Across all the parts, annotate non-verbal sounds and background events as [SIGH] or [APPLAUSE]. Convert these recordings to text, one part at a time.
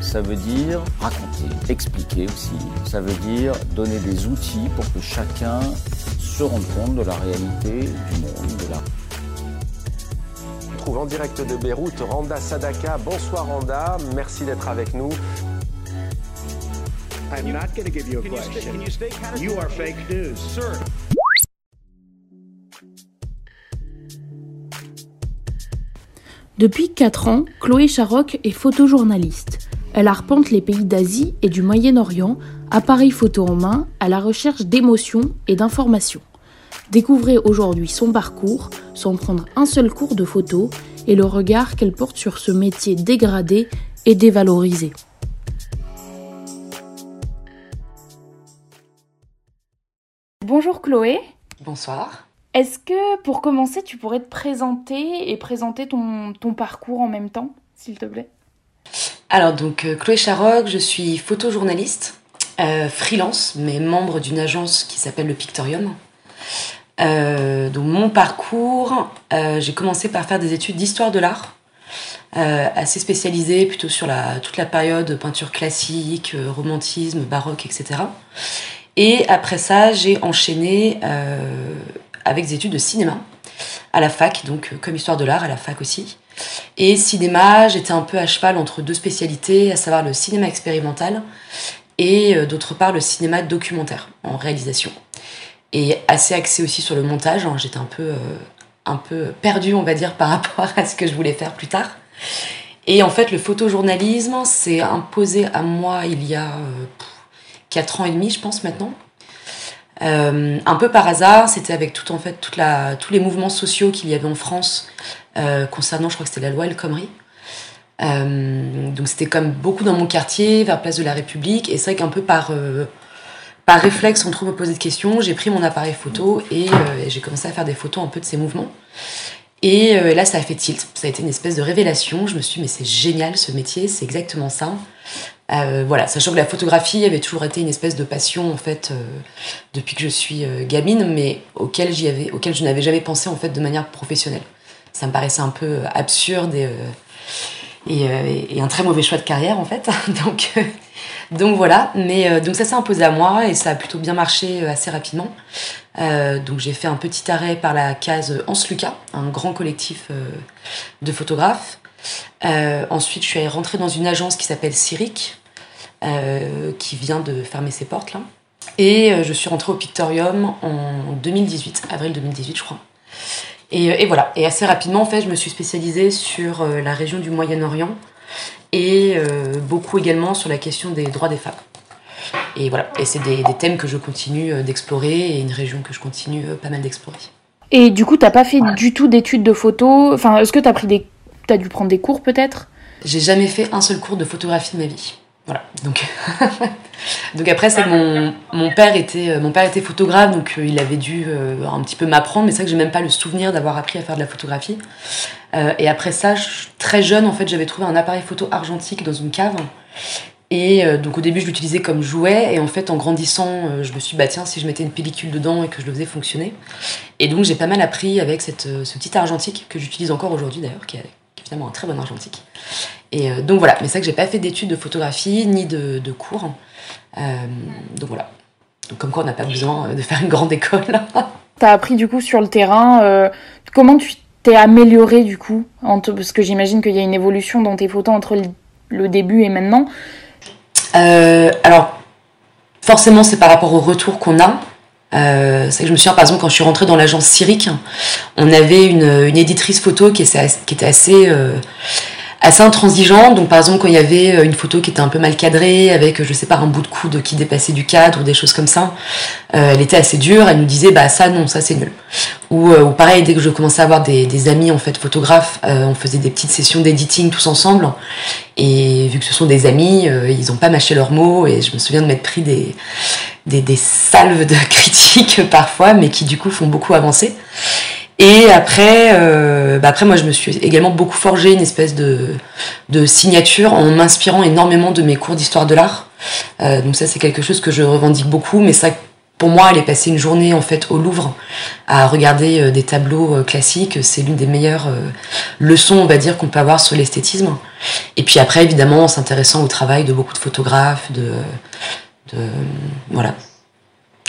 ça veut dire raconter, expliquer aussi. Ça veut dire donner des outils pour que chacun se rende compte de la réalité du monde, de la On trouve en direct de Beyrouth Randa Sadaka. Bonsoir Randa, merci d'être avec nous. I'm not going to give you a question. You are fake news. Sir. Depuis 4 ans, Chloé Charoc est photojournaliste. Elle arpente les pays d'Asie et du Moyen-Orient, appareil photo en main, à la recherche d'émotions et d'informations. Découvrez aujourd'hui son parcours sans prendre un seul cours de photo et le regard qu'elle porte sur ce métier dégradé et dévalorisé. Bonjour Chloé. Bonsoir. Est-ce que pour commencer, tu pourrais te présenter et présenter ton, ton parcours en même temps, s'il te plaît? Alors, donc, euh, Chloé Charoc, je suis photojournaliste, euh, freelance, mais membre d'une agence qui s'appelle le Pictorium. Euh, donc, mon parcours, j'ai commencé par faire des études d'histoire de l'art, assez spécialisées plutôt sur toute la période peinture classique, romantisme, baroque, etc. Et après ça, j'ai enchaîné avec des études de cinéma à la fac, donc comme histoire de l'art à la fac aussi. Et cinéma, j'étais un peu à cheval entre deux spécialités, à savoir le cinéma expérimental et euh, d'autre part le cinéma documentaire en réalisation. Et assez axé aussi sur le montage, hein, j'étais un peu, euh, peu perdue, on va dire, par [LAUGHS] rapport à ce que je voulais faire plus tard. Et en fait, le photojournalisme s'est imposé à moi il y a euh, 4 ans et demi, je pense maintenant. Euh, un peu par hasard, c'était avec tout en fait toute la, tous les mouvements sociaux qu'il y avait en France euh, concernant, je crois que c'était la loi El Khomri. Euh, donc c'était comme beaucoup dans mon quartier, vers Place de la République, et c'est vrai qu'un peu par euh, par réflexe, on trouve me poser de questions, j'ai pris mon appareil photo et, j'ai commencé à faire des photos un peu de ces mouvements. Et là, ça a fait tilt. Ça a été une espèce de révélation. Je me suis dit, mais c'est génial ce métier, c'est exactement ça. Voilà, sachant que la photographie avait toujours été une espèce de passion en fait depuis que je suis gamine, mais auquel j'y avais, auquel je n'avais jamais pensé en fait de manière professionnelle. Ça me paraissait un peu absurde et, euh, euh, et un très mauvais choix de carrière en fait. [LAUGHS] donc, euh, donc voilà, mais donc ça s'est imposé à moi et ça a plutôt bien marché assez rapidement. Donc j'ai fait un petit arrêt par la case Hans Lucas, un grand collectif de photographes. Ensuite, je suis rentrée dans une agence qui s'appelle Cyric, qui vient de fermer ses portes là. Et je suis rentrée au Pictorium en 2018, avril 2018, je crois. Et, euh, et voilà. Et assez rapidement, en fait, je me suis spécialisée sur euh, la région du Moyen-Orient et euh, beaucoup également sur la question des droits des femmes. Et voilà. Et c'est des, des thèmes que je continue d'explorer et une région que je continue pas mal d'explorer. Et du coup, t'as pas fait du tout d'études de photo? Enfin, est-ce que t'as pris des... T'as dû prendre des cours peut-être? J'ai jamais fait un seul cours de photographie de ma vie. Voilà. [LAUGHS] Donc, après, c'est mon, mon père était euh, mon père était photographe, donc euh, il avait dû euh, un petit peu m'apprendre, mais c'est vrai que j'ai même pas le souvenir d'avoir appris à faire de la photographie. Et après ça, très jeune, en fait, j'avais trouvé un appareil photo argentique dans une cave. Et donc au début, je l'utilisais comme jouet, et en fait, en grandissant, je me suis dit, bah tiens, si je mettais une pellicule dedans et que je le faisais fonctionner. Et donc j'ai pas mal appris avec ce petit argentique que j'utilise encore aujourd'hui d'ailleurs, finalement un très bon argentique. Et euh, donc voilà, mais c'est vrai que j'ai pas fait d'études de photographie ni de, de cours. Euh, donc voilà. Donc comme quoi on n'a pas besoin euh, de faire une grande école. [LAUGHS] T'as appris du coup sur le terrain. euh, comment tu t'es amélioré du coup entre- Parce que j'imagine qu'il y a une évolution dans tes photos entre le, début et maintenant. Alors, forcément, c'est par rapport au retour qu'on a. Euh, c'est que je me souviens, par exemple, quand je suis rentrée dans l'agence Cyric, on avait une, une éditrice photo qui, qui était assez, euh, assez intransigeante. Donc, par exemple, quand il y avait euh, une photo qui était un peu mal cadrée, avec, je sais pas, un bout de coude qui dépassait du cadre ou des choses comme ça, euh, elle était assez dure. Elle nous disait, bah ça, non, ça, c'est nul. Ou, ou, pareil, dès que je commençais à avoir des, des amis, en fait, photographes, on faisait des petites sessions d'editing tous ensemble. Et vu que ce sont des amis, ils n'ont pas mâché leurs mots. Et je me souviens de m'être pris des des, des, salves de [LAUGHS] critiques parfois, mais qui du coup font beaucoup avancer. Et après, euh, bah après moi je me suis également beaucoup forgé une espèce de, de signature en m'inspirant énormément de mes cours d'histoire de l'art. Euh, donc ça c'est quelque chose que je revendique beaucoup, mais ça pour moi aller passer une journée en fait au Louvre à regarder euh, des tableaux classiques, c'est l'une des meilleures leçons on va dire qu'on peut avoir sur l'esthétisme. Et puis après évidemment en s'intéressant au travail de beaucoup de photographes, de de, voilà,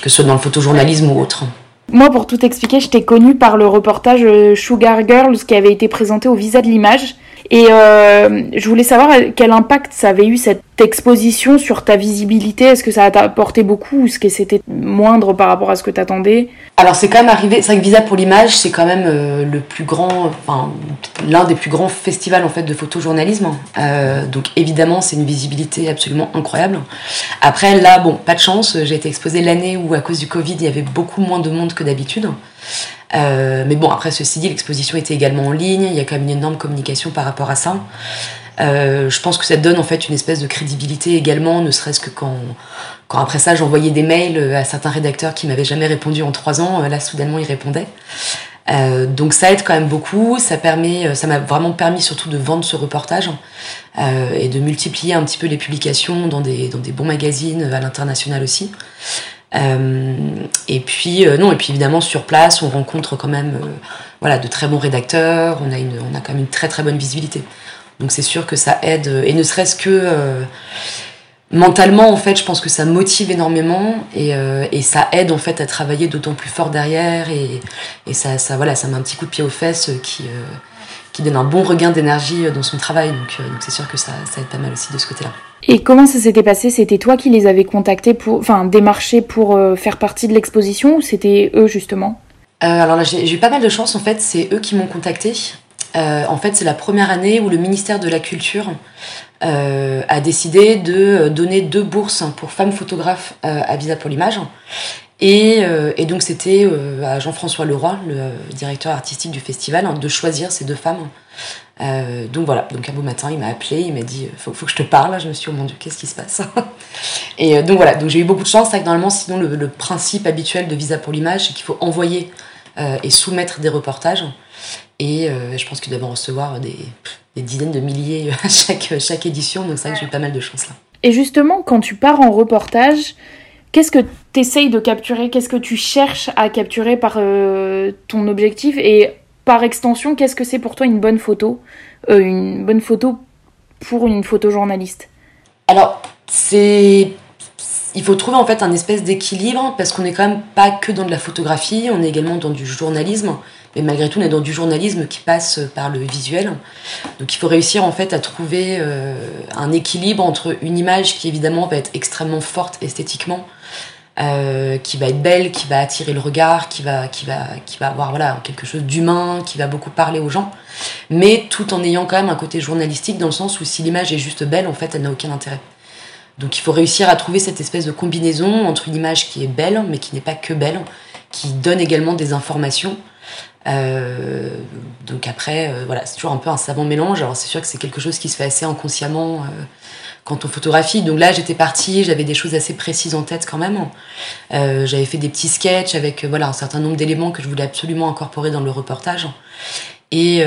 que ce soit dans le photojournalisme ou autre. Moi, pour tout expliquer, je t'ai connue par le reportage Sugar Girls qui avait été présenté au Visa de l'image. Et euh, je voulais savoir quel impact ça avait eu cette exposition sur ta visibilité. Est-ce que ça t'a apporté beaucoup ou est-ce que c'était moindre par rapport à ce que t'attendais? Alors c'est quand même arrivé. C'est vrai que Visa pour l'image, c'est quand même euh, le plus grand, enfin l'un des plus grands festivals en fait de photojournalisme. Euh, donc évidemment, c'est une visibilité absolument incroyable. Après là, bon, pas de chance. J'ai été exposée l'année où à cause du Covid, il y avait beaucoup moins de monde que d'habitude. Euh, mais bon, après, ceci dit, l'exposition était également en ligne, il y a quand même une énorme communication par rapport à ça. Euh, je pense que ça donne en fait une espèce de crédibilité également, ne serait-ce que quand, quand après ça j'envoyais des mails à certains rédacteurs qui m'avaient jamais répondu en trois ans, là soudainement ils répondaient. Euh, donc ça aide quand même beaucoup, ça permet, ça m'a vraiment permis surtout de vendre ce reportage euh, et de multiplier un petit peu les publications dans des, dans des bons magazines à l'international aussi. Euh, et puis euh, non, et puis évidemment sur place, on rencontre quand même euh, voilà de très bons rédacteurs. On a une, on a quand même une très très bonne visibilité. Donc c'est sûr que ça aide et ne serait-ce que mentalement en fait, je pense que ça motive énormément et, et ça aide en fait à travailler d'autant plus fort derrière et, et ça, ça voilà, ça met un petit coup de pied aux fesses qui qui donne un bon regain d'énergie dans son travail. Donc donc c'est sûr que ça, ça aide pas mal aussi de ce côté-là. Et comment ça s'était passé? C'était toi qui les avais contactés pour, enfin, démarchés pour euh, faire partie de l'exposition ou c'était eux justement? Euh, Alors là, j'ai eu pas mal de chance en fait. C'est eux qui m'ont contacté. Euh, en fait, c'est la première année où le ministère de la Culture euh, a décidé de donner deux bourses pour femmes photographes à Visa pour l'image. Et, et, donc c'était à Jean-François Leroy, le directeur artistique du festival, hein, de choisir ces deux femmes euh, donc voilà, donc un beau matin, il m'a appelé, il m'a dit faut, faut que je te parle. Je me suis dit, oh mon dieu, qu'est-ce qui se passe? [LAUGHS] Et euh, donc voilà, donc j'ai eu beaucoup de chance. C'est que normalement, sinon, le, le, principe habituel de Visa pour l'image, c'est qu'il faut envoyer euh, et soumettre des reportages. Et euh, je pense qu'ils doivent en recevoir des, des, dizaines de milliers [LAUGHS] à chaque, chaque édition. Donc c'est vrai que j'ai eu pas mal de chance là. Et justement, quand tu pars en reportage, qu'est-ce que tu essayes de capturer? Qu'est-ce que tu cherches à capturer par euh, ton objectif? Et par extension, qu'est-ce que c'est pour toi une bonne photo? Euh, Une bonne photo pour une photojournaliste? Alors, c'est. Il faut trouver en fait un espèce d'équilibre parce qu'on n'est quand même pas que dans de la photographie, on est également dans du journalisme, mais malgré tout on est dans du journalisme qui passe par le visuel. Donc il faut réussir en fait à trouver euh, un équilibre entre une image qui évidemment va être extrêmement forte esthétiquement, euh, qui va être belle, qui va attirer le regard, qui va, qui va, qui va avoir voilà, quelque chose d'humain, qui va beaucoup parler aux gens, mais tout en ayant quand même un côté journalistique dans le sens où si l'image est juste belle, en fait, elle n'a aucun intérêt. Donc il faut réussir à trouver cette espèce de combinaison entre une image qui est belle, mais qui n'est pas que belle, qui donne également des informations. Euh, donc après, euh, voilà, c'est toujours un peu un savant mélange. Alors c'est sûr que c'est quelque chose qui se fait assez inconsciemment. Euh, quand on photographie. Donc là, j'étais partie, j'avais des choses assez précises en tête quand même. J'avais fait des petits sketchs avec voilà, un certain nombre d'éléments que je voulais absolument incorporer dans le reportage. Et,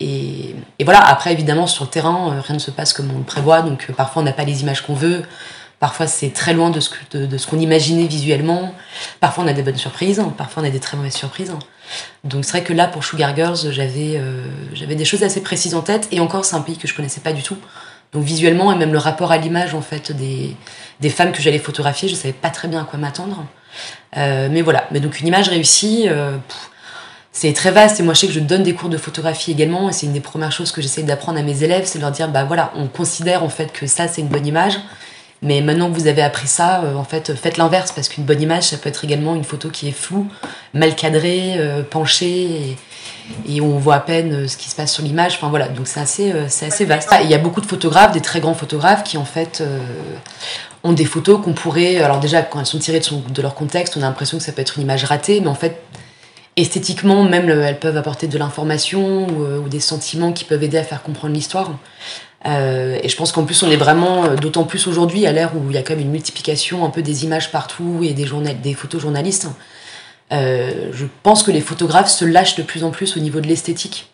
et, voilà, après évidemment sur le terrain, euh, rien ne se passe comme on le prévoit. Donc euh, parfois on n'a pas les images qu'on veut. Parfois c'est très loin de ce, qu'on imaginait visuellement. Parfois on a des bonnes surprises, parfois on a des très mauvaises surprises. Donc c'est vrai que là pour Sugar Girls, j'avais euh, j'avais des choses assez précises en tête. Et encore c'est un pays que je connaissais pas du tout. Donc visuellement et même le rapport à l'image en fait des, femmes que j'allais photographier, je savais pas très bien à quoi m'attendre. Mais voilà, mais donc une image réussie, c'est très vaste et moi je sais que je donne des cours de photographie également et c'est une des premières choses que j'essaie d'apprendre à mes élèves, c'est de leur dire bah voilà, on considère en fait que ça c'est une bonne image Mais maintenant que vous avez appris ça, en fait, faites l'inverse parce qu'une bonne image, ça peut être également une photo qui est floue, mal cadrée, penchée. Et, on voit à peine ce qui se passe sur l'image. Enfin voilà, donc c'est assez, c'est assez vaste. Il y a beaucoup de photographes, des très grands photographes, qui en fait ont des photos qu'on pourrait. Alors, déjà, quand elles sont tirées de, de, leur contexte, on a l'impression que ça peut être une image ratée, mais en fait, esthétiquement, même, elles peuvent apporter de l'information ou, ou, des sentiments qui peuvent aider à faire comprendre l'histoire. Euh, et je pense qu'en plus, on est vraiment, d'autant plus aujourd'hui, à l'ère où il y a quand même une multiplication un peu des images partout et des, des photojournalistes. Euh, je pense que les photographes se lâchent de plus en plus au niveau de l'esthétique.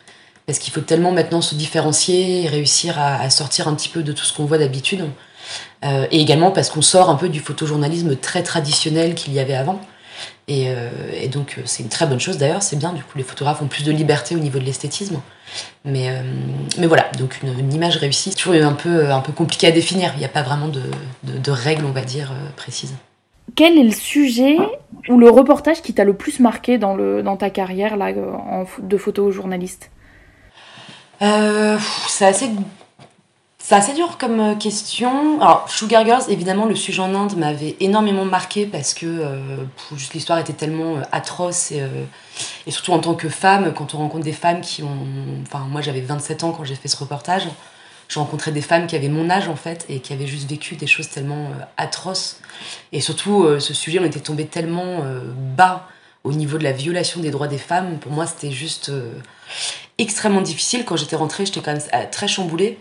Parce qu'il faut tellement maintenant se différencier et réussir à, sortir un petit peu de tout ce qu'on voit d'habitude. Euh, et également parce qu'on sort un peu du photojournalisme très traditionnel qu'il y avait avant. Et, euh, et donc c'est une très bonne chose d'ailleurs, c'est bien, du coup les photographes ont plus de liberté au niveau de l'esthétisme. Mais, euh, mais voilà, donc une, une, image réussie, c'est toujours un peu, un peu compliqué à définir, il n'y a pas vraiment de, de, de, règles, on va dire, précises. Quel est le sujet ou le reportage qui t'a le plus marqué dans, le, dans ta carrière là, en, de photojournaliste euh, C'est assez c'est assez dur comme question. Alors, Sugar Girls, évidemment, le sujet en Inde m'avait énormément marqué parce que euh, l'histoire était tellement euh, atroce et, euh, et, surtout en tant que femme, quand on rencontre des femmes qui ont. Enfin, moi j'avais 27 ans quand j'ai fait ce reportage. J'ai rencontré des femmes qui avaient mon âge en fait et qui avaient juste vécu des choses tellement atroces. Et surtout, ce sujet, on était tombé tellement bas au niveau de la violation des droits des femmes. Pour moi, c'était juste extrêmement difficile. Quand j'étais rentrée, j'étais quand même très chamboulée.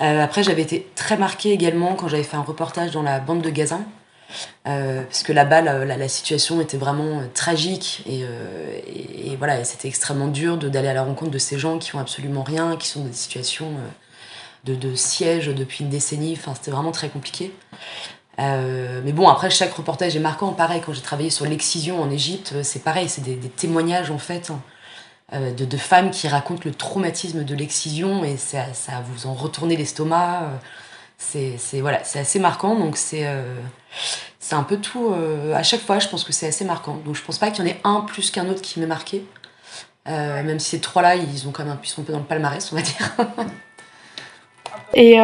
Euh, après, j'avais été très marquée également quand j'avais fait un reportage dans la bande de Gaza. Euh, parce que là-bas, la, situation était vraiment euh, tragique et, euh, voilà, c'était extrêmement dur d'aller à la rencontre de ces gens qui ont absolument rien, qui sont dans des situations de, de, siège depuis une décennie. Enfin, c'était vraiment très compliqué. Mais bon, après, chaque reportage est marquant. Pareil, quand j'ai travaillé sur l'excision en Égypte, c'est pareil, c'est des, des, témoignages en fait. Hein. Euh, de, de, femmes qui racontent le traumatisme de l'excision et ça, ça vous en retournez l'estomac. C'est voilà, assez marquant, donc c'est euh, c'est un peu tout. Euh, à chaque fois, je pense que c'est assez marquant. Donc je pense pas qu'il y en ait un plus qu'un autre qui m'ait marqué. Euh, même si ces trois-là, ils ont quand même ils sont un peu dans le palmarès, on va dire. [LAUGHS] et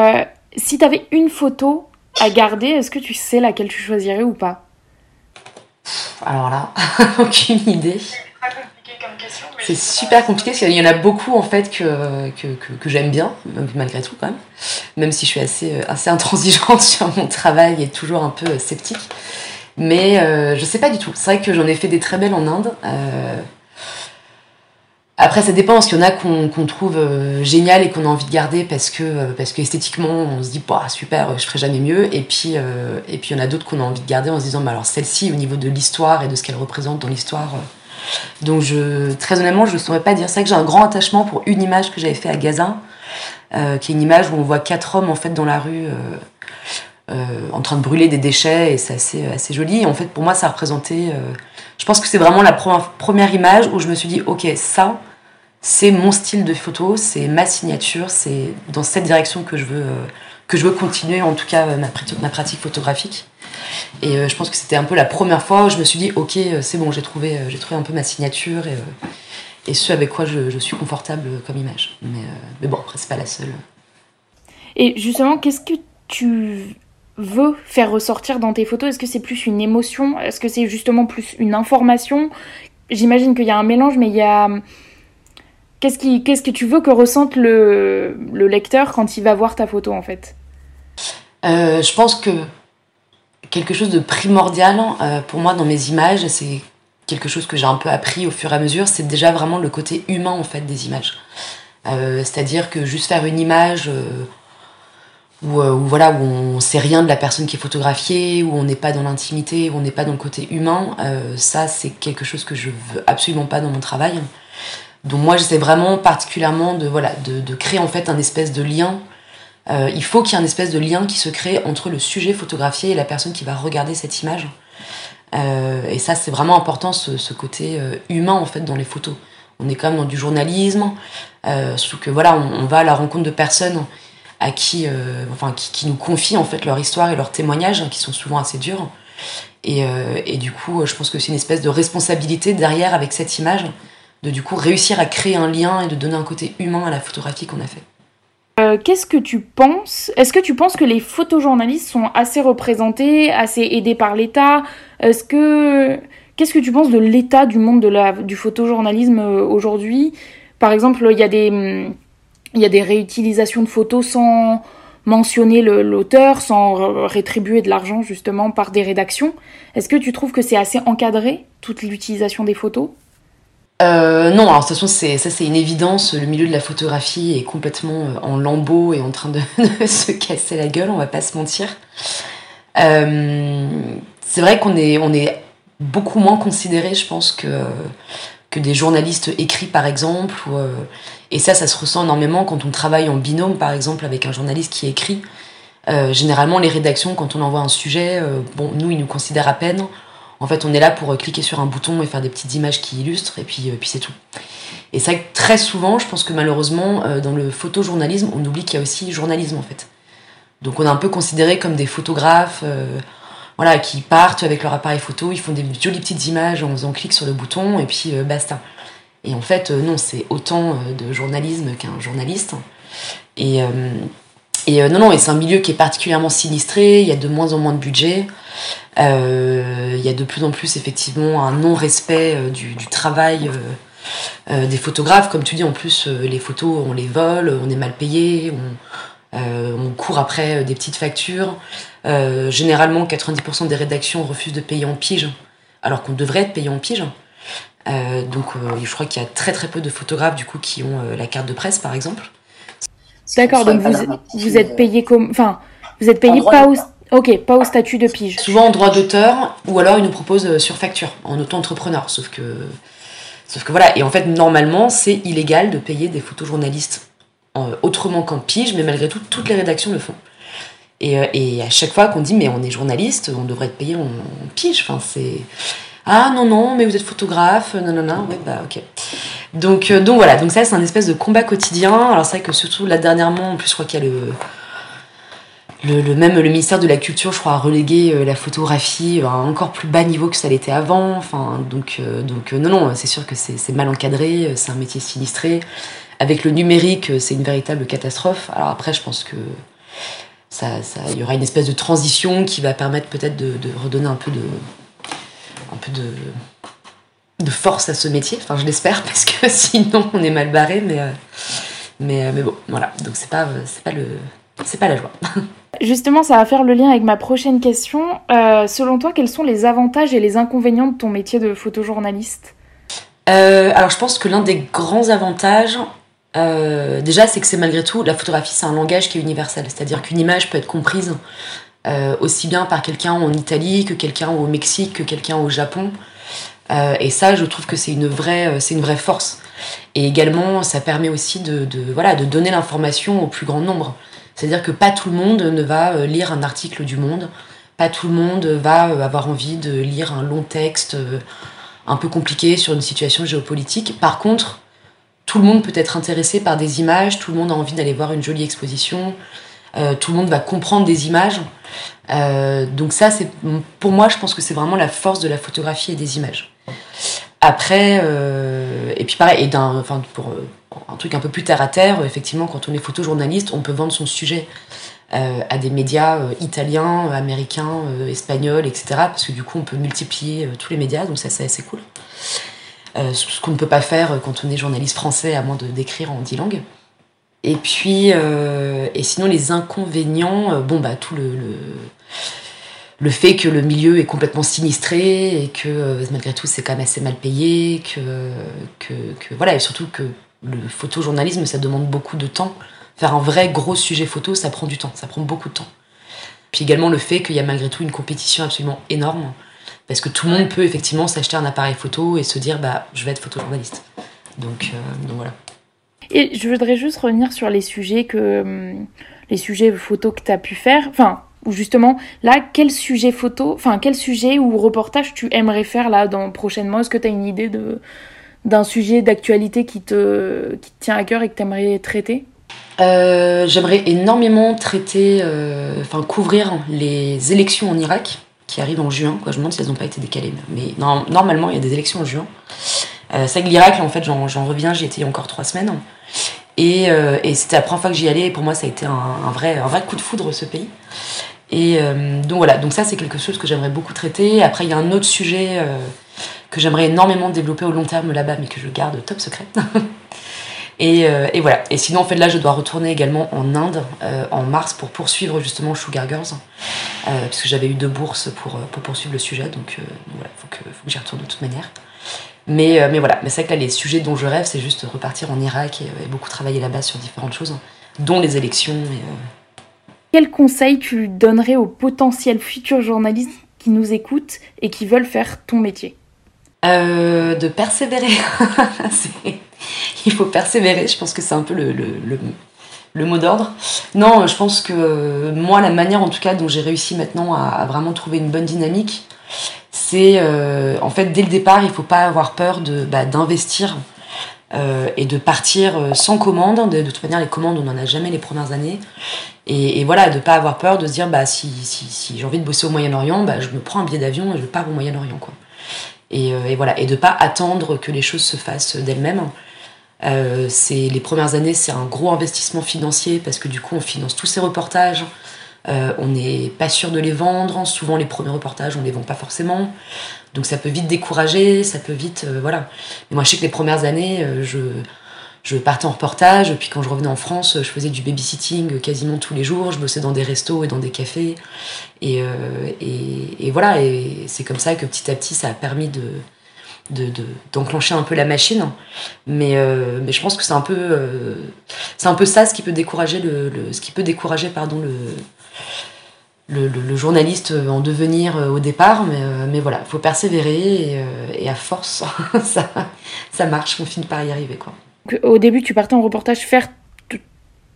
si tu avais une photo à garder, est-ce que tu sais laquelle tu choisirais ou pas? Alors là, [LAUGHS] aucune idée. C'est super compliqué parce qu'il y en a beaucoup en fait que, que, que, que j'aime bien, malgré tout quand même. Même si je suis assez, assez intransigeante [LAUGHS] sur mon travail et toujours un peu sceptique. Mais euh, je sais pas du tout. C'est vrai que j'en ai fait des très belles en Inde. Euh... Après, ça dépend, parce qu'il y en a qu'on qu trouve euh, génial et qu'on a envie de garder parce que, parce que esthétiquement, on se dit, bah, super, je ferai jamais mieux. Et puis, euh, et puis il y en a d'autres qu'on a envie de garder en se disant, bah, alors celle-ci, au niveau de l'histoire et de ce qu'elle représente dans l'histoire, donc je, très honnêtement, je ne saurais pas dire. Vrai que j'ai un grand attachement pour une image que j'avais fait à Gaza, euh, qui est une image où on voit quatre hommes en fait dans la rue euh, euh, en train de brûler des déchets et c'est assez, joli. En fait, pour moi, ça représentait. je pense que c'est vraiment la première, image où je me suis dit, ok, ça, c'est mon style de photo, c'est ma signature, c'est dans cette direction que je veux continuer en tout cas ma pratique photographique. Et euh, je pense que c'était un peu la première fois où je me suis dit ok c'est bon j'ai trouvé j'ai trouvé un peu ma signature et, et ce avec quoi je, je suis confortable comme image. Mais, mais bon après c'est pas la seule. Et justement qu'est-ce que tu veux faire ressortir dans tes photos? Est-ce que c'est plus une émotion? Est-ce que c'est justement plus une information? J'imagine qu'il y a un mélange mais il y a Qu'est-ce, qui, qu'est-ce que tu veux que ressente le, le lecteur quand il va voir ta photo en fait? Euh, Je pense que quelque chose de primordial euh, pour moi dans mes images, c'est quelque chose que j'ai un peu appris au fur et à mesure, c'est déjà vraiment le côté humain en fait des images. Euh, c'est-à-dire que juste faire une image où, où, voilà, où on sait rien de la personne qui est photographiée, où on n'est pas dans l'intimité, où on n'est pas dans le côté humain, ça c'est quelque chose que je veux absolument pas dans mon travail. Donc moi j'essaie vraiment particulièrement de, voilà, de, de, créer en fait un espèce de lien. Euh, il faut qu'il y ait un espèce de lien qui se crée entre le sujet photographié et la personne qui va regarder cette image. Euh, et ça c'est vraiment important ce, ce côté euh, humain en fait dans les photos. On est quand même dans du journalisme, euh, surtout que voilà on, va à la rencontre de personnes à qui, euh, enfin qui, nous confient en fait leur histoire et leurs témoignages hein, qui sont souvent assez durs. Et, et du coup je pense que c'est une espèce de responsabilité derrière avec cette image de du coup réussir à créer un lien et de donner un côté humain à la photographie qu'on a fait. Qu'est-ce que tu penses? Est-ce que tu penses que les photojournalistes sont assez représentés, assez aidés par l'État? Est-ce que qu'est-ce que tu penses de l'état du monde de la, du photojournalisme aujourd'hui? Par exemple, il y a des réutilisations de photos sans mentionner l'auteur, sans rétribuer de l'argent justement par des rédactions. Est-ce que tu trouves que c'est assez encadré, toute l'utilisation des photos? Euh, non, alors de toute façon, ça c'est une évidence. Le milieu de la photographie est complètement euh, en lambeaux et en train de, [LAUGHS] se casser la gueule, on va pas se mentir. Euh, c'est vrai qu'on est, beaucoup moins considéré, je pense, que, que des journalistes écrits par exemple. et ça, ça se ressent énormément quand on travaille en binôme, par exemple, avec un journaliste qui écrit. généralement, les rédactions, quand on envoie un sujet, bon, nous, ils nous considèrent à peine. En fait, on est là pour euh, cliquer sur un bouton et faire des petites images qui illustrent, et puis, euh, puis c'est tout. Et c'est vrai que très souvent, je pense que malheureusement, euh, dans le photojournalisme, on oublie qu'il y a aussi journalisme en fait. Donc on est un peu considéré comme des photographes voilà, qui partent avec leur appareil photo, ils font des jolies petites images en faisant clic sur le bouton, et puis basta. Et en fait, non, c'est autant de journalisme qu'un journaliste. Et, et non, non, et c'est un milieu qui est particulièrement sinistré, il y a de moins en moins de budget. Euh, il y a de plus en plus effectivement un non-respect euh, du, travail euh, des photographes. Comme tu dis, en plus, les photos, on les vole, on est mal payé, on, court après des petites factures. généralement, 90% des rédactions refusent de payer en pige, alors qu'on devrait être payé en pige. donc, je crois qu'il y a très très peu de photographes du coup qui ont la carte de presse, par exemple. D'accord, donc vous, êtes payé comme, enfin, vous êtes payé pas au Ok, pas au statut de pige. Souvent en droit d'auteur, ou alors ils nous proposent euh, sur facture, en auto-entrepreneur. Sauf que, sauf que voilà, et en fait, normalement, c'est illégal de payer des photojournalistes euh, autrement qu'en pige, mais malgré tout, toutes les rédactions le font. Et, euh, et à chaque fois qu'on dit, mais on est journaliste, on devrait être payé en, pige, enfin, c'est. Ah non, non, mais vous êtes photographe, non, non, non, ouais, bah ok. Donc, donc voilà, donc ça c'est un espèce de combat quotidien. Alors c'est vrai que surtout là dernièrement, en plus je crois qu'il y a le, le, même le ministère de la Culture, je crois, a relégué euh, la photographie à un encore plus bas niveau que ça l'était avant. Enfin, donc, euh, euh, non, non, c'est sûr que c'est mal encadré, c'est un métier sinistré. Avec le numérique, c'est une véritable catastrophe. Alors après, je pense que ça, ça, y aura une espèce de transition qui va permettre peut-être de, redonner un peu de, un peu de, de force à ce métier. Enfin, je l'espère [LAUGHS] parce que sinon on est mal barré. Mais, mais, mais bon, voilà. Donc c'est pas, c'est pas le, c'est pas la joie. [LAUGHS] Justement, ça va faire le lien avec ma prochaine question. Euh, selon toi, quels sont les avantages et les inconvénients de ton métier de photojournaliste? Euh, Alors, je pense que l'un des grands avantages, euh, déjà, c'est que c'est malgré tout, la photographie, c'est un langage qui est universel. C'est-à-dire qu'une image peut être comprise aussi bien par quelqu'un en Italie que quelqu'un au Mexique, que quelqu'un au Japon. Et ça, je trouve que c'est une vraie, c'est une vraie force. Et également, ça permet aussi de, voilà, de donner l'information au plus grand nombre. C'est-à-dire que pas tout le monde ne va euh, lire un article du Monde, pas tout le monde va euh, avoir envie de lire un long texte euh, un peu compliqué sur une situation géopolitique. Par contre, tout le monde peut être intéressé par des images, tout le monde a envie d'aller voir une jolie exposition, tout le monde va comprendre des images. donc ça, c'est pour moi, je pense que c'est vraiment la force de la photographie et des images. Après, et puis pareil, et d'un, enfin pour un truc un peu plus terre à terre, effectivement, quand on est photojournaliste, on peut vendre son sujet euh, à des médias euh, italiens, américains, euh, espagnols, etc. Parce que du coup, on peut multiplier tous les médias, donc ça, c'est assez cool. ce qu'on ne peut pas faire quand on est journaliste français, à moins de d'écrire en dix langues. Et puis, et sinon, les inconvénients, bon, bah, tout le, le, fait que le milieu est complètement sinistré et que malgré tout, c'est quand même assez mal payé, que, que, que voilà, et surtout que le photojournalisme, ça demande beaucoup de temps. Faire un vrai gros sujet photo, ça prend du temps, ça prend beaucoup de temps. Puis également le fait qu'il y a malgré tout une compétition absolument énorme, parce que tout le monde peut effectivement s'acheter un appareil photo et se dire bah je vais être photojournaliste. Donc, euh, donc voilà. Et je voudrais juste revenir sur les sujets que hum, les sujets photos que tu as pu faire, enfin ou justement là quel sujet photo, enfin quel sujet ou reportage tu aimerais faire là dans prochainement? Est-ce que tu as une idée de d'un sujet d'actualité qui te, qui tient à cœur et que tu aimerais traiter? Euh, J'aimerais énormément traiter, euh, enfin couvrir les élections en Irak qui arrivent en juin. Quoi. Je me demande si elles n'ont pas été décalées, mais normalement il y a des élections en juin. Euh, c'est l'Irak, en fait, j'en reviens, j'y étais il encore trois semaines. Et, et c'était la première fois que j'y allais. Et pour moi, ça a été un, vrai, un vrai coup de foudre, ce pays. Et donc voilà, donc ça, c'est quelque chose que j'aimerais beaucoup traiter. Après, il y a un autre sujet que j'aimerais énormément développer au long terme là-bas, mais que je garde top secret. [LAUGHS] Et, euh, voilà. Et sinon, en fait, là, je dois retourner également en Inde euh, en mars pour poursuivre justement Sugar Girls, euh, parce que j'avais eu deux bourses pour, pour poursuivre le sujet, donc voilà, que, faut que j'y retourne de toute manière. Mais, mais voilà, mais c'est vrai que là, les sujets dont je rêve, c'est juste repartir en Irak et, beaucoup travailler là-bas sur différentes choses, dont les élections. Et, Quel conseil tu donnerais aux potentiels futurs journalistes qui nous écoutent et qui veulent faire ton métier? De persévérer. [LAUGHS] il faut persévérer. Je pense que c'est un peu le, le, le, mot d'ordre. Non, je pense que moi, la manière en tout cas dont j'ai réussi maintenant à, vraiment trouver une bonne dynamique, c'est euh, en fait dès le départ, il faut pas avoir peur de bah, d'investir. Euh, et de partir euh, sans commande. De, toute manière, les commandes, on n'en a jamais les premières années. Et, voilà, de pas avoir peur de se dire, bah, si, si, si j'ai envie de bosser au Moyen-Orient, bah, je me prends un billet d'avion et je pars au Moyen-Orient. Quoi. Et, voilà, et de pas attendre que les choses se fassent d'elles-mêmes. Euh, les premières années, c'est un gros investissement financier parce que du coup, on finance tous ces reportages. Euh, on n'est pas sûr de les vendre. Souvent, les premiers reportages, on les vend pas forcément. Donc, ça peut vite décourager. Ça peut vite, euh, voilà. Mais moi, je sais que les premières années, euh, je je partais en reportage, puis quand je revenais en France, je faisais du babysitting quasiment tous les jours, je bossais dans des restos et dans des cafés. Et, et, voilà, et c'est comme ça que petit à petit, ça a permis de, d'enclencher de, un peu la machine. Mais, mais je pense que c'est un peu c'est un peu ça ce qui peut décourager le, ce qui peut décourager pardon le le, le journaliste en devenir euh, au départ, mais, euh, mais voilà, il faut persévérer et, euh, et, à force, [LAUGHS] ça, ça marche, on finit par y arriver. Quoi. Au début, tu partais en reportage faire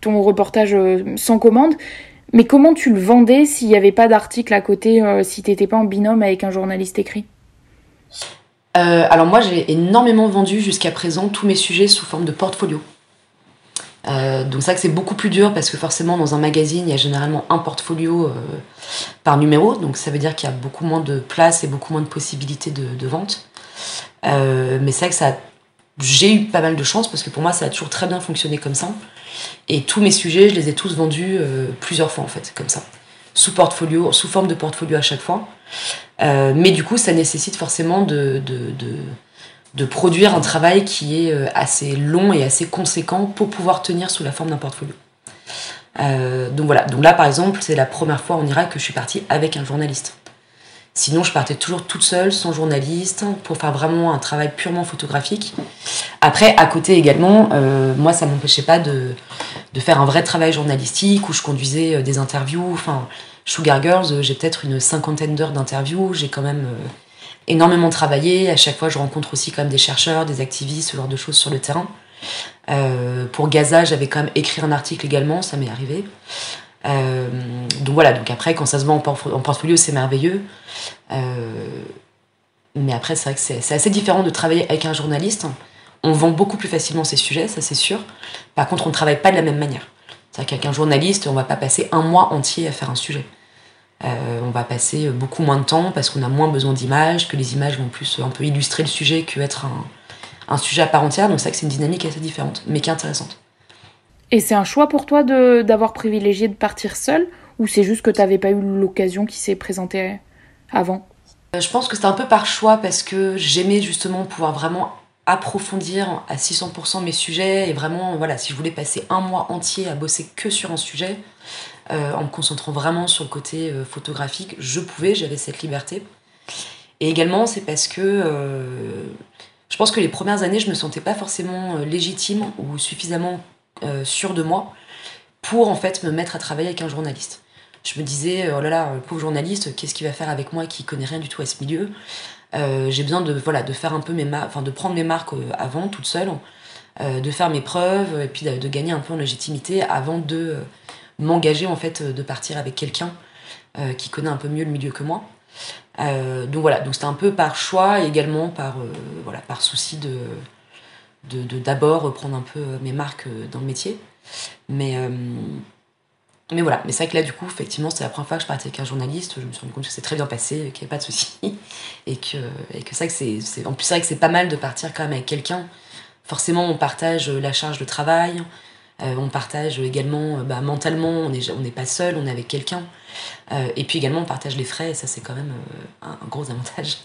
ton reportage sans commande, mais comment tu le vendais s'il n'y avait pas d'article à côté, si tu n'étais pas en binôme avec un journaliste écrit? Euh, alors moi j'ai énormément vendu jusqu'à présent tous mes sujets sous forme de portfolio. Euh, donc ça que c'est beaucoup plus dur parce que forcément dans un magazine il y a généralement un portfolio euh, par numéro, donc ça veut dire qu'il y a beaucoup moins de place et beaucoup moins de possibilités de, de vente. Euh, mais c'est vrai que ça, j'ai eu pas mal de chance parce que pour moi ça a toujours très bien fonctionné comme ça. Et tous mes sujets je les ai tous vendus euh, plusieurs fois en fait comme ça, sous portfolio, sous forme de portfolio à chaque fois. Euh, mais du coup, ça nécessite forcément de, de, de, de, produire un travail qui est euh, assez long et assez conséquent pour pouvoir tenir sous la forme d'un portfolio. Euh, donc voilà, donc là par exemple, c'est la première fois en Irak que je suis partie avec un journaliste. Sinon, je partais toujours toute seule, sans journaliste, pour faire vraiment un travail purement photographique. Après, à côté également, euh, moi, ça m'empêchait pas de, de faire un vrai travail journalistique où je conduisais des interviews. Enfin, Sugar Girls, j'ai peut-être une cinquantaine d'heures d'interviews. J'ai quand même énormément travaillé. À chaque fois, je rencontre aussi quand des chercheurs, des activistes, ce genre de choses sur le terrain. Euh, pour Gaza, j'avais quand même écrit un article également, ça m'est arrivé. Euh, donc voilà, donc après, quand ça se vend en, portfolio, c'est merveilleux. Euh, mais après, c'est vrai que c'est assez différent de travailler avec un journaliste. On vend beaucoup plus facilement ses sujets, ça c'est sûr. Par contre, on ne travaille pas de la même manière. C'est-à-dire qu'avec un journaliste, on va pas passer un mois entier à faire un sujet. Euh, on va passer beaucoup moins de temps parce qu'on a moins besoin d'images, que les images vont plus un peu illustrer le sujet qu'être un, un sujet à part entière. Donc c'est vrai que c'est une dynamique assez différente, mais qui est intéressante. Et c'est un choix pour toi d'avoir privilégié de partir seul ou c'est juste que tu n'avais pas eu l'occasion qui s'est présentée avant? Euh, Je pense que c'est un peu par choix parce que j'aimais justement pouvoir vraiment approfondir à 600% mes sujets et vraiment voilà si je voulais passer un mois entier à bosser que sur un sujet euh, en me concentrant vraiment sur le côté euh, photographique je pouvais j'avais cette liberté. Et également c'est parce que euh, je pense que les premières années je me sentais pas forcément légitime ou suffisamment sûre de moi pour en fait me mettre à travailler avec un journaliste. Je me disais oh là là pauvre journaliste qu'est-ce qu'il va faire avec moi qui connaît rien du tout à ce milieu? J'ai besoin de voilà de faire un peu mes enfin de prendre mes marques avant toute seule de faire mes preuves et puis de, de, gagner un peu en légitimité avant de m'engager en fait de partir avec quelqu'un euh, qui connaît un peu mieux le milieu que moi donc voilà donc c'était un peu par choix également par souci de de d'abord prendre un peu mes marques dans le métier mais mais voilà, mais c'est vrai que là, du coup, effectivement, c'était la première fois que je partais avec un journaliste. Je me suis rendu compte que c'est très bien passé, qu'il n'y avait pas de souci. [LAUGHS] Et que, c'est c'est. En plus, c'est vrai que c'est pas mal de partir quand même avec quelqu'un. Forcément, on partage la charge de travail. On partage également bah, mentalement, on n'est on pas seul, on est avec quelqu'un. et puis également, on partage les frais, et ça, c'est quand même un, gros avantage.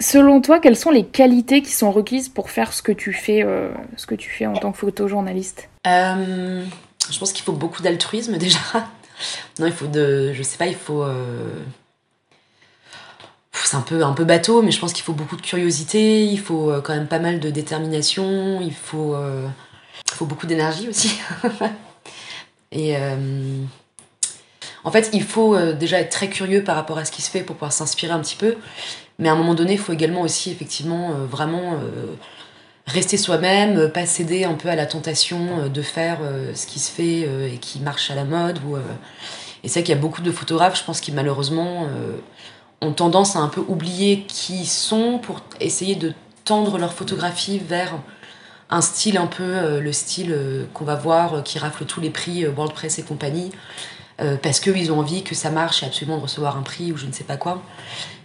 Selon toi, quelles sont les qualités qui sont requises pour faire ce que tu fais, ce que tu fais en tant que photojournaliste? Je pense qu'il faut beaucoup d'altruisme [LAUGHS] déjà. non, il faut de. Je sais pas, il faut c'est un peu, un peu bateau, mais je pense qu'il faut beaucoup de curiosité, il faut euh, quand même pas mal de détermination, il faut, euh, faut beaucoup d'énergie aussi. [LAUGHS] Et euh, en fait, il faut déjà être très curieux par rapport à ce qui se fait pour pouvoir s'inspirer un petit peu, mais à un moment donné, il faut également aussi effectivement vraiment rester soi-même, pas céder un peu à la tentation de faire ce qui se fait et qui marche à la mode. Et c'est qu'il y a beaucoup de photographes, je pense, qui malheureusement ont tendance à un peu oublier qui ils sont pour essayer de tendre leur photographie vers un style un peu euh, le style euh, qu'on va voir euh, qui rafle tous les prix World Press et compagnie parce qu'ils ont envie que ça marche et absolument de recevoir un prix ou je ne sais pas quoi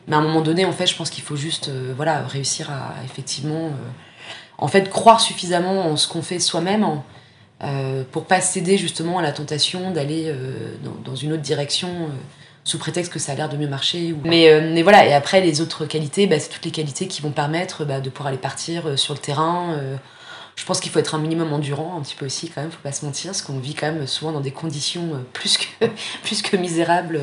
mais à un moment donné en fait je pense qu'il faut juste voilà réussir à effectivement en fait croire suffisamment en ce qu'on fait soi-même pour pas céder justement à la tentation d'aller dans, une autre direction sous prétexte que ça a l'air de mieux marcher. Mais, euh, mais voilà, et après, les autres qualités, bah, c'est toutes les qualités qui vont permettre bah, de pouvoir aller partir euh, sur le terrain. Euh. je pense qu'il faut être un minimum endurant, un petit peu aussi, quand même, faut pas se mentir, parce qu'on vit quand même souvent dans des conditions plus que, [LAUGHS] plus que misérables,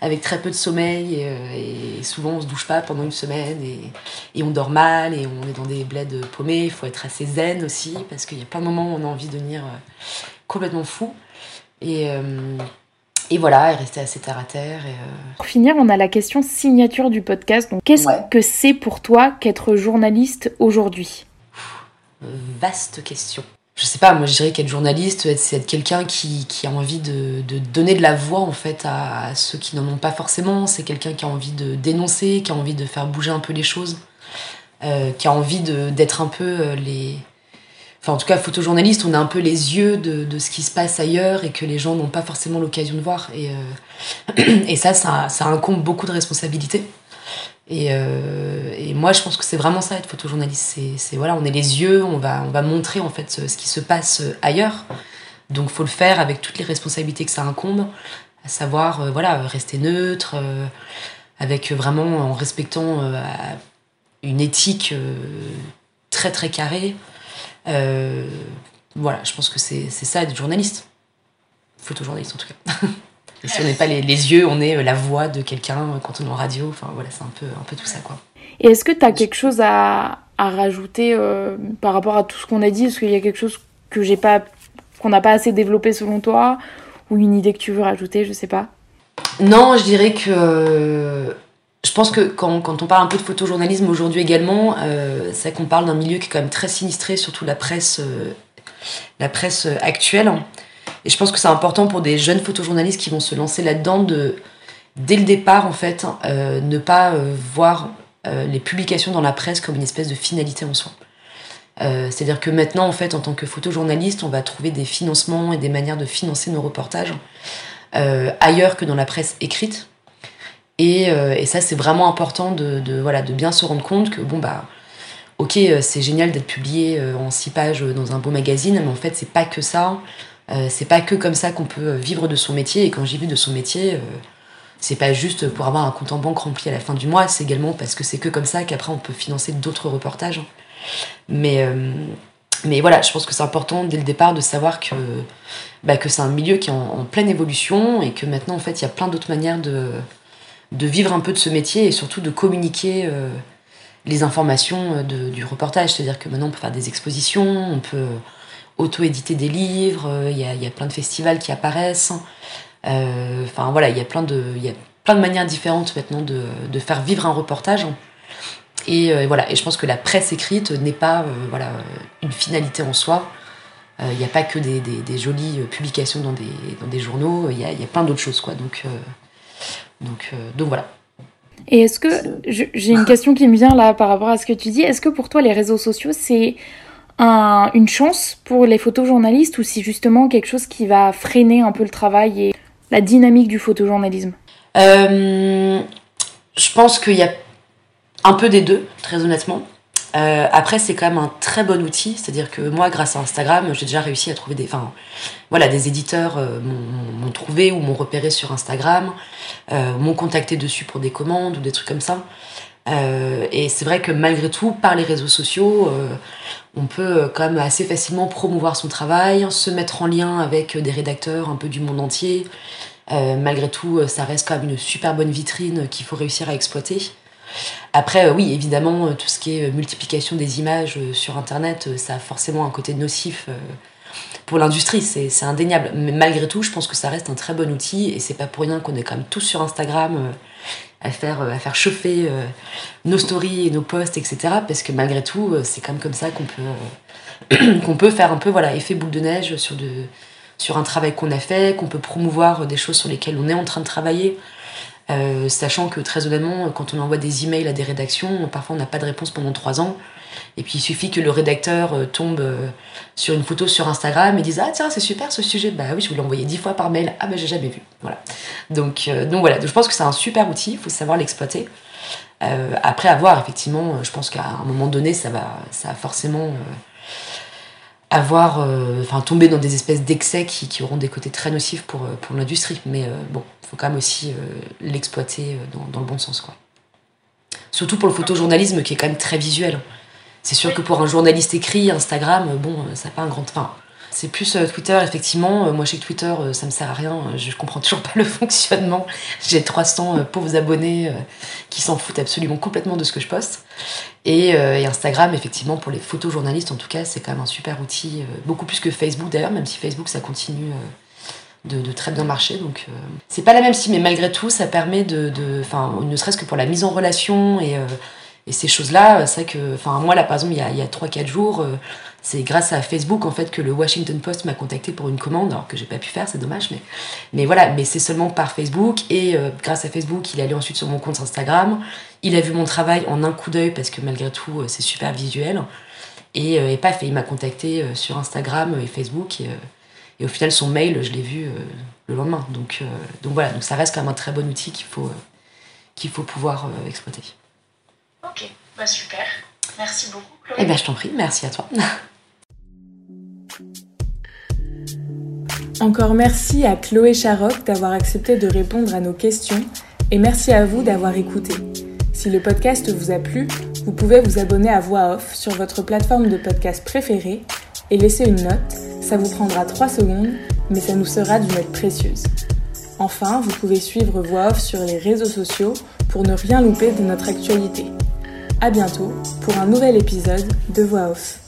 avec très peu de sommeil, et, souvent on se douche pas pendant une semaine, et, et, on dort mal, et on est dans des bleds paumés. Il faut être assez zen aussi, parce qu'il y a plein de moments où on a envie de devenir complètement fou. Et et voilà, et rester assez terre à terre. Et euh, Pour finir, on a la question signature du podcast. Donc, qu'est-ce que c'est pour toi qu'être journaliste aujourd'hui? Vaste question. Je sais pas, moi je dirais qu'être journaliste, c'est être quelqu'un qui, qui, a envie de, de, donner de la voix en fait à, ceux qui n'en ont pas forcément. C'est quelqu'un qui a envie de dénoncer, qui a envie de faire bouger un peu les choses, euh, qui a envie d'être un peu euh, les, enfin en tout cas photojournaliste, on a un peu les yeux de, ce qui se passe ailleurs et que les gens n'ont pas forcément l'occasion de voir. Et, euh, [CLEARS THROAT] et ça, ça, incombe beaucoup de responsabilités. Euh, et, moi, je pense que c'est vraiment ça être photojournaliste. C'est voilà, on est les yeux, on va, on va montrer en fait ce, qui se passe ailleurs. Donc, faut le faire avec toutes les responsabilités que ça incombe, à savoir euh, voilà rester neutre, avec vraiment en respectant une éthique très très carrée. Euh, voilà, je pense que c'est ça être journaliste. Photojournaliste en tout cas. [LAUGHS] Et si on n'est pas les, les, yeux, on est euh, la voix de quelqu'un euh, quand on est en radio. Enfin voilà, c'est un peu, un peu tout ça quoi. Et est-ce que tu as quelque chose à, à rajouter par rapport à tout ce qu'on a dit? Est-ce qu'il y a quelque chose que j'ai pas qu'on n'a pas assez développé selon toi? Ou une idée que tu veux rajouter, je sais pas? Non, je dirais que je pense que quand, quand, on parle un peu de photojournalisme aujourd'hui également, euh, c'est qu'on parle d'un milieu qui est quand même très sinistré, surtout la presse, euh, la presse actuelle. Et je pense que c'est important pour des jeunes photojournalistes qui vont se lancer là-dedans de, dès le départ, en fait, euh, ne pas voir les publications dans la presse comme une espèce de finalité en soi. C'est-à-dire que maintenant, en fait, en tant que photojournaliste, on va trouver des financements et des manières de financer nos reportages ailleurs que dans la presse écrite. Euh, et, ça, c'est vraiment important de, voilà, de bien se rendre compte que, bon, bah, ok, euh, c'est génial d'être publié euh, en six pages dans un beau magazine, mais en fait, c'est pas que ça. C'est pas que comme ça qu'on peut vivre de son métier. Et quand j'ai vu de son métier, c'est pas juste pour avoir un compte en banque rempli à la fin du mois, c'est également parce que c'est que comme ça qu'après on peut financer d'autres reportages. Mais, mais voilà, je pense que c'est important dès le départ de savoir que, bah, que c'est un milieu qui est en, pleine évolution et que maintenant, en fait, il y a plein d'autres manières de de vivre un peu de ce métier et surtout de communiquer euh, les informations euh, du reportage. C'est-à-dire que maintenant on peut faire des expositions, on peut auto-éditer des livres, euh, il y, a, plein de festivals qui apparaissent. Enfin voilà, il y, a plein de, y a plein de manières différentes maintenant de, faire vivre un reportage. Et voilà, et je pense que la presse écrite n'est pas voilà, une finalité en soi. Il n'y a pas que des, jolies publications dans des, dans des journaux, il y a, y a, plein d'autres choses. Quoi. Donc, donc, euh, donc voilà. Et est-ce que, j'ai une [LAUGHS] question qui me vient là par rapport à ce que tu dis, est-ce que pour toi les réseaux sociaux c'est un, une chance pour les photojournalistes ou c'est justement quelque chose qui va freiner un peu le travail et la dynamique du photojournalisme? Euh, Je pense qu'il y a un peu des deux, très honnêtement. Euh, après, c'est quand même un très bon outil, c'est-à-dire que moi, grâce à Instagram, j'ai déjà réussi à trouver des, enfin, voilà, des éditeurs euh, m'ont trouvé ou m'ont repéré sur Instagram, m'ont contacté dessus pour des commandes ou des trucs comme ça. Et c'est vrai que malgré tout, par les réseaux sociaux, on peut quand même assez facilement promouvoir son travail, se mettre en lien avec des rédacteurs un peu du monde entier. malgré tout, ça reste quand même une super bonne vitrine qu'il faut réussir à exploiter. Après, euh, oui, évidemment, euh, tout ce qui est euh, multiplication des images sur Internet, ça a forcément un côté nocif pour l'industrie, c'est indéniable. Mais malgré tout, je pense que ça reste un très bon outil et c'est pas pour rien qu'on est quand même tous sur Instagram à, faire, à faire chauffer nos stories et nos posts, etc. Parce que malgré tout, c'est quand même comme ça qu'on peut, [CLEARS THROAT] peut faire un peu voilà, effet boule de neige sur, de, sur un travail qu'on a fait, qu'on peut promouvoir des choses sur lesquelles on est en train de travailler. Euh, sachant que très honnêtement, quand on envoie des emails à des rédactions, parfois on n'a pas de réponse pendant trois ans. Et puis il suffit que le rédacteur euh, tombe euh, sur une photo sur Instagram et dise Ah tiens, c'est super ce sujet. Bah oui, je vous l'ai envoyé dix fois par mail. Ah bah j'ai jamais vu. Voilà. Donc, donc voilà, donc, je pense que c'est un super outil, il faut savoir l'exploiter. après avoir, effectivement, je pense qu'à un moment donné, ça va, ça va forcément avoir, euh, enfin tomber dans des espèces d'excès qui, qui, auront des côtés très nocifs pour, euh, pour l'industrie. Mais euh, bon, il faut quand même aussi l'exploiter dans, dans, le bon sens. Quoi. Surtout pour le photojournalisme qui est quand même très visuel. C'est sûr que pour un journaliste écrit, Instagram, bon, ça n'a pas un grand... Enfin, c'est plus euh, Twitter, effectivement. Euh, moi, chez Twitter, euh, ça me sert à rien. Je comprends [LAUGHS] toujours pas le fonctionnement. J'ai 300 pauvres abonnés qui s'en foutent absolument complètement de ce que je poste. Et, Instagram, effectivement, pour les photojournalistes, en tout cas, c'est quand même un super outil. beaucoup plus que Facebook, d'ailleurs, même si Facebook, ça continue de, très bien marcher. Donc, c'est pas la même si, mais malgré tout, ça permet de. Enfin, ne serait-ce que pour la mise en relation et. Et ces choses-là, c'est vrai que, enfin, moi là, par exemple, il y a, il y a 3-4 jours, c'est grâce à Facebook en fait que le Washington Post m'a contacté pour une commande, alors que j'ai pas pu faire, c'est dommage, mais, mais voilà, mais c'est seulement par Facebook et euh, grâce à Facebook, il est allé ensuite sur mon compte Instagram, il a vu mon travail en un coup d'œil parce que malgré tout, euh, c'est super visuel et, euh, et paf, il m'a contacté sur Instagram et Facebook et, et, au final son mail, je l'ai vu le lendemain. Donc, donc voilà, donc ça reste quand même un très bon outil qu'il faut, qu'il faut pouvoir exploiter. Ok, bah super. Merci beaucoup. Eh bien, je t'en prie, merci à toi. Encore merci à Chloé Charoc d'avoir accepté de répondre à nos questions et merci à vous d'avoir écouté. Si le podcast vous a plu, vous pouvez vous abonner à Voix Off sur votre plateforme de podcast préférée et laisser une note. Ça vous prendra 3 secondes, mais ça nous sera d'une aide précieuse. Enfin, vous pouvez suivre Voix Off sur les réseaux sociaux pour ne rien louper de notre actualité. A bientôt pour un nouvel épisode de Voix Off.